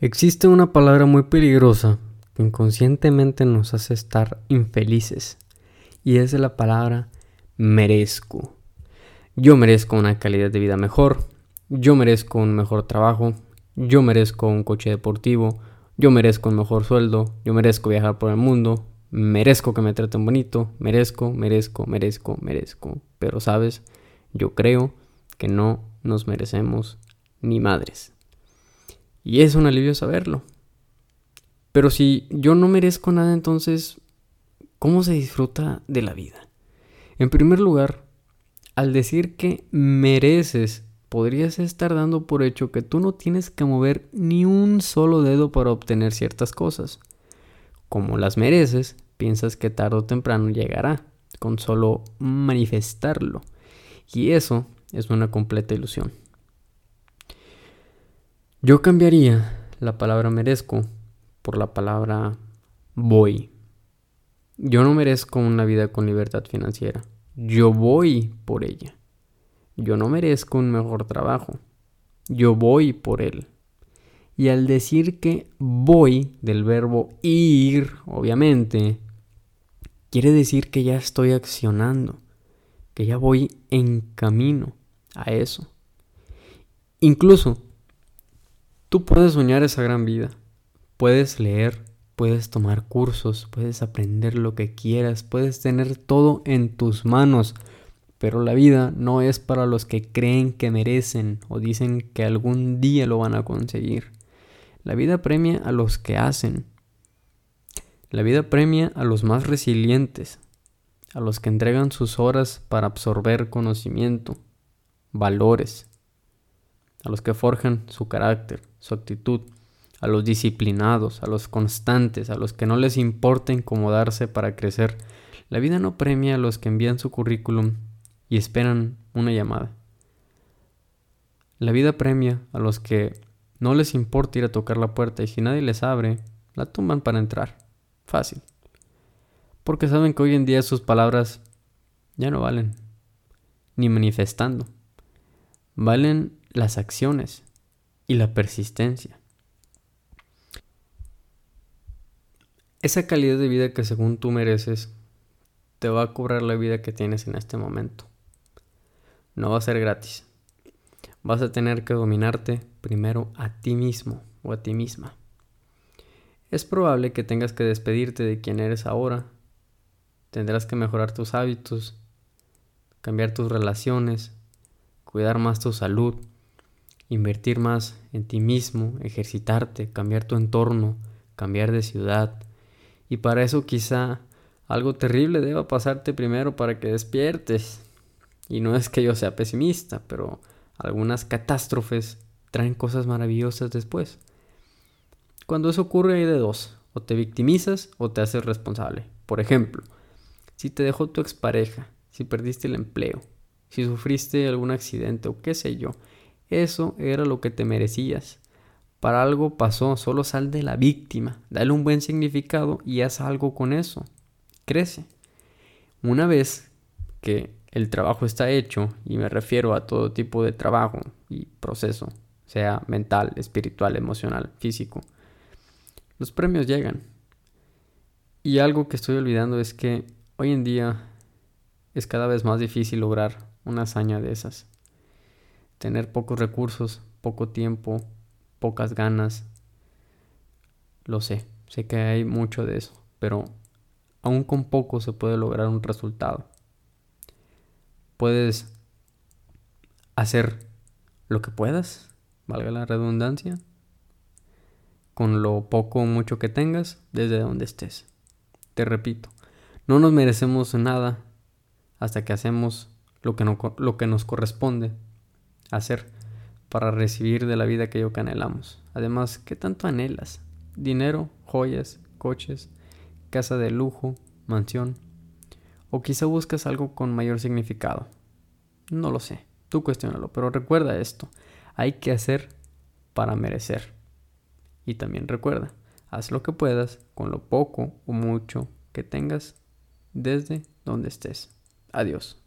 Existe una palabra muy peligrosa que inconscientemente nos hace estar infelices y es la palabra merezco. Yo merezco una calidad de vida mejor, yo merezco un mejor trabajo, yo merezco un coche deportivo, yo merezco un mejor sueldo, yo merezco viajar por el mundo, merezco que me traten bonito, merezco, merezco, merezco, merezco. Pero sabes, yo creo que no nos merecemos ni madres. Y es un alivio saberlo. Pero si yo no merezco nada, entonces, ¿cómo se disfruta de la vida? En primer lugar, al decir que mereces, podrías estar dando por hecho que tú no tienes que mover ni un solo dedo para obtener ciertas cosas. Como las mereces, piensas que tarde o temprano llegará, con solo manifestarlo. Y eso es una completa ilusión. Yo cambiaría la palabra merezco por la palabra voy. Yo no merezco una vida con libertad financiera. Yo voy por ella. Yo no merezco un mejor trabajo. Yo voy por él. Y al decir que voy del verbo ir, obviamente, quiere decir que ya estoy accionando, que ya voy en camino a eso. Incluso, tú puedes soñar esa gran vida, puedes leer, puedes tomar cursos, puedes aprender lo que quieras, puedes tener todo en tus manos, pero la vida no es para los que creen que merecen o dicen que algún día lo van a conseguir. La vida premia a los que hacen. La vida premia a los más resilientes, a los que entregan sus horas para absorber conocimiento, valores, a los que forjan su carácter, su actitud, a los disciplinados, a los constantes, a los que no les importa incomodarse para crecer. La vida no premia a los que envían su currículum y esperan una llamada. La vida premia a los que no les importa ir a tocar la puerta y si nadie les abre, la tumban para entrar. Fácil. Porque saben que hoy en día sus palabras ya no valen, ni manifestando. Valen las acciones y la persistencia. Esa calidad de vida que según tú mereces te va a cobrar la vida que tienes en este momento. No va a ser gratis. Vas a tener que dominarte primero a ti mismo o a ti misma. Es probable que tengas que despedirte de quien eres ahora. Tendrás que mejorar tus hábitos, cambiar tus relaciones, cuidar más tu salud, invertir más en ti mismo, ejercitarte, cambiar tu entorno, cambiar de ciudad. Y para eso quizá algo terrible deba pasarte primero para que despiertes. Y no es que yo sea pesimista, pero algunas catástrofes traen cosas maravillosas después. Cuando eso ocurre hay de dos, o te victimizas o te haces responsable. Por ejemplo, si te dejó tu expareja, si perdiste el empleo, si sufriste algún accidente o qué sé yo. Eso era lo que te merecías. Para algo pasó, solo sal de la víctima, dale un buen significado y haz algo con eso. Crece. Una vez que el trabajo está hecho, y me refiero a todo tipo de trabajo y proceso, sea mental, espiritual, emocional, físico, los premios llegan. Y algo que estoy olvidando es que hoy en día es cada vez más difícil lograr una hazaña de esas. Tener pocos recursos, poco tiempo, pocas ganas. Lo sé, sé que hay mucho de eso, pero aún con poco se puede lograr un resultado. Puedes hacer lo que puedas, valga la redundancia, con lo poco o mucho que tengas desde donde estés. Te repito, no nos merecemos nada hasta que hacemos lo que, no, lo que nos corresponde hacer para recibir de la vida aquello que anhelamos. Además, ¿qué tanto anhelas? Dinero, joyas, coches, casa de lujo, mansión. O quizá buscas algo con mayor significado. No lo sé, tú cuestionalo, pero recuerda esto, hay que hacer para merecer. Y también recuerda, haz lo que puedas con lo poco o mucho que tengas desde donde estés. Adiós.